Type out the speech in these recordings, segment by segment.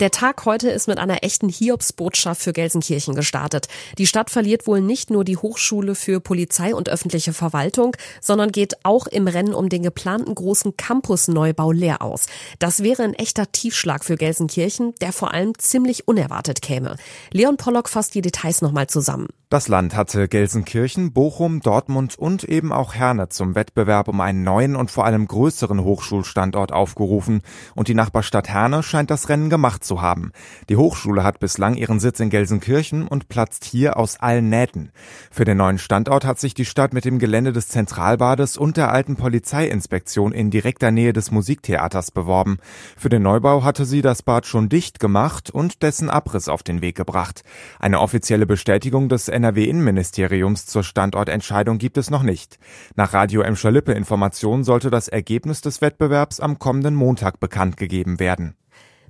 Der Tag heute ist mit einer echten Hiobsbotschaft für Gelsenkirchen gestartet. Die Stadt verliert wohl nicht nur die Hochschule für Polizei und öffentliche Verwaltung, sondern geht auch im Rennen um den geplanten großen Campusneubau leer aus. Das wäre ein echter Tiefschlag für Gelsenkirchen, der vor allem ziemlich unerwartet käme. Leon Pollock fasst die Details nochmal zusammen. Das Land hatte Gelsenkirchen, Bochum, Dortmund und eben auch Herne zum Wettbewerb um einen neuen und vor allem größeren Hochschulstandort aufgerufen. Und die Nachbarstadt Herne scheint das Rennen gemacht zu haben. Die Hochschule hat bislang ihren Sitz in Gelsenkirchen und platzt hier aus allen Nähten. Für den neuen Standort hat sich die Stadt mit dem Gelände des Zentralbades und der alten Polizeiinspektion in direkter Nähe des Musiktheaters beworben. Für den Neubau hatte sie das Bad schon dicht gemacht und dessen Abriss auf den Weg gebracht. Eine offizielle Bestätigung des NRW-Innenministeriums zur Standortentscheidung gibt es noch nicht. Nach Radio Emscher-Lippe Information sollte das Ergebnis des Wettbewerbs am kommenden Montag bekannt gegeben werden.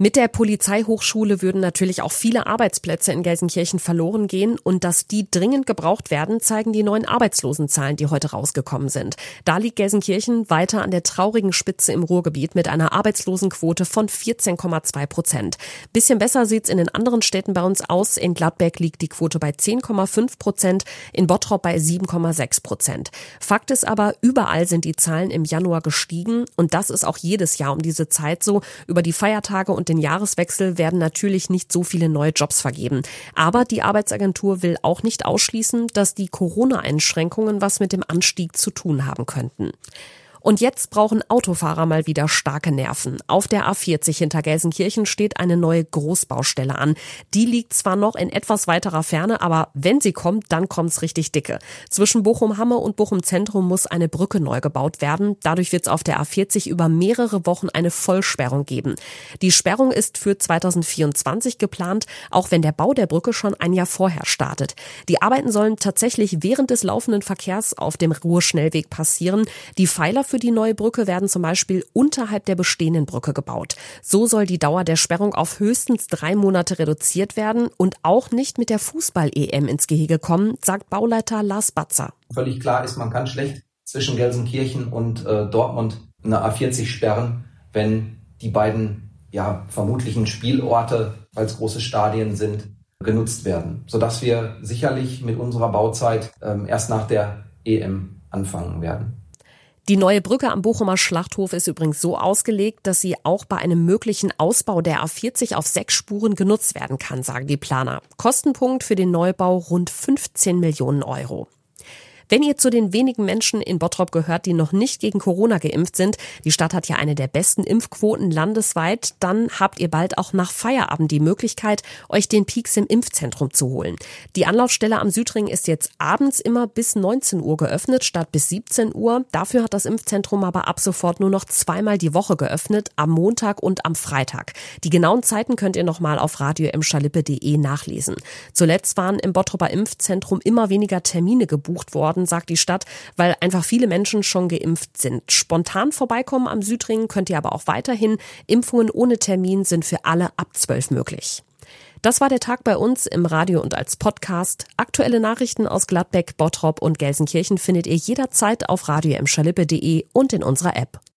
Mit der Polizeihochschule würden natürlich auch viele Arbeitsplätze in Gelsenkirchen verloren gehen und dass die dringend gebraucht werden, zeigen die neuen Arbeitslosenzahlen, die heute rausgekommen sind. Da liegt Gelsenkirchen weiter an der traurigen Spitze im Ruhrgebiet mit einer Arbeitslosenquote von 14,2 Prozent. Bisschen besser sieht's in den anderen Städten bei uns aus. In Gladbeck liegt die Quote bei 10,5 Prozent, in Bottrop bei 7,6 Prozent. Fakt ist aber, überall sind die Zahlen im Januar gestiegen und das ist auch jedes Jahr um diese Zeit so. Über die Feiertage und den Jahreswechsel werden natürlich nicht so viele neue Jobs vergeben. Aber die Arbeitsagentur will auch nicht ausschließen, dass die Corona-Einschränkungen was mit dem Anstieg zu tun haben könnten. Und jetzt brauchen Autofahrer mal wieder starke Nerven. Auf der A40 hinter Gelsenkirchen steht eine neue Großbaustelle an. Die liegt zwar noch in etwas weiterer Ferne, aber wenn sie kommt, dann kommt's richtig dicke. Zwischen Bochum-Hamme und Bochum-Zentrum muss eine Brücke neu gebaut werden. Dadurch wird's auf der A40 über mehrere Wochen eine Vollsperrung geben. Die Sperrung ist für 2024 geplant, auch wenn der Bau der Brücke schon ein Jahr vorher startet. Die Arbeiten sollen tatsächlich während des laufenden Verkehrs auf dem Ruhrschnellweg passieren. Die Pfeiler für die neue Brücke werden zum Beispiel unterhalb der bestehenden Brücke gebaut. So soll die Dauer der Sperrung auf höchstens drei Monate reduziert werden und auch nicht mit der Fußball-EM ins Gehege kommen, sagt Bauleiter Lars Batzer. Völlig klar ist, man kann schlecht zwischen Gelsenkirchen und äh, Dortmund eine A40 sperren, wenn die beiden ja vermutlichen Spielorte, als große Stadien sind, genutzt werden, sodass wir sicherlich mit unserer Bauzeit ähm, erst nach der EM anfangen werden. Die neue Brücke am Bochumer Schlachthof ist übrigens so ausgelegt, dass sie auch bei einem möglichen Ausbau der A40 auf sechs Spuren genutzt werden kann, sagen die Planer. Kostenpunkt für den Neubau rund 15 Millionen Euro. Wenn ihr zu den wenigen Menschen in Bottrop gehört, die noch nicht gegen Corona geimpft sind, die Stadt hat ja eine der besten Impfquoten landesweit, dann habt ihr bald auch nach Feierabend die Möglichkeit, euch den Peaks im Impfzentrum zu holen. Die Anlaufstelle am Südring ist jetzt abends immer bis 19 Uhr geöffnet, statt bis 17 Uhr. Dafür hat das Impfzentrum aber ab sofort nur noch zweimal die Woche geöffnet, am Montag und am Freitag. Die genauen Zeiten könnt ihr nochmal auf radioemschalippe.de nachlesen. Zuletzt waren im Bottroper Impfzentrum immer weniger Termine gebucht worden worden, sagt die Stadt, weil einfach viele Menschen schon geimpft sind. Spontan vorbeikommen am Südring könnt ihr aber auch weiterhin. Impfungen ohne Termin sind für alle ab 12 möglich. Das war der Tag bei uns im Radio und als Podcast. Aktuelle Nachrichten aus Gladbeck, Bottrop und Gelsenkirchen findet ihr jederzeit auf radio und in unserer App.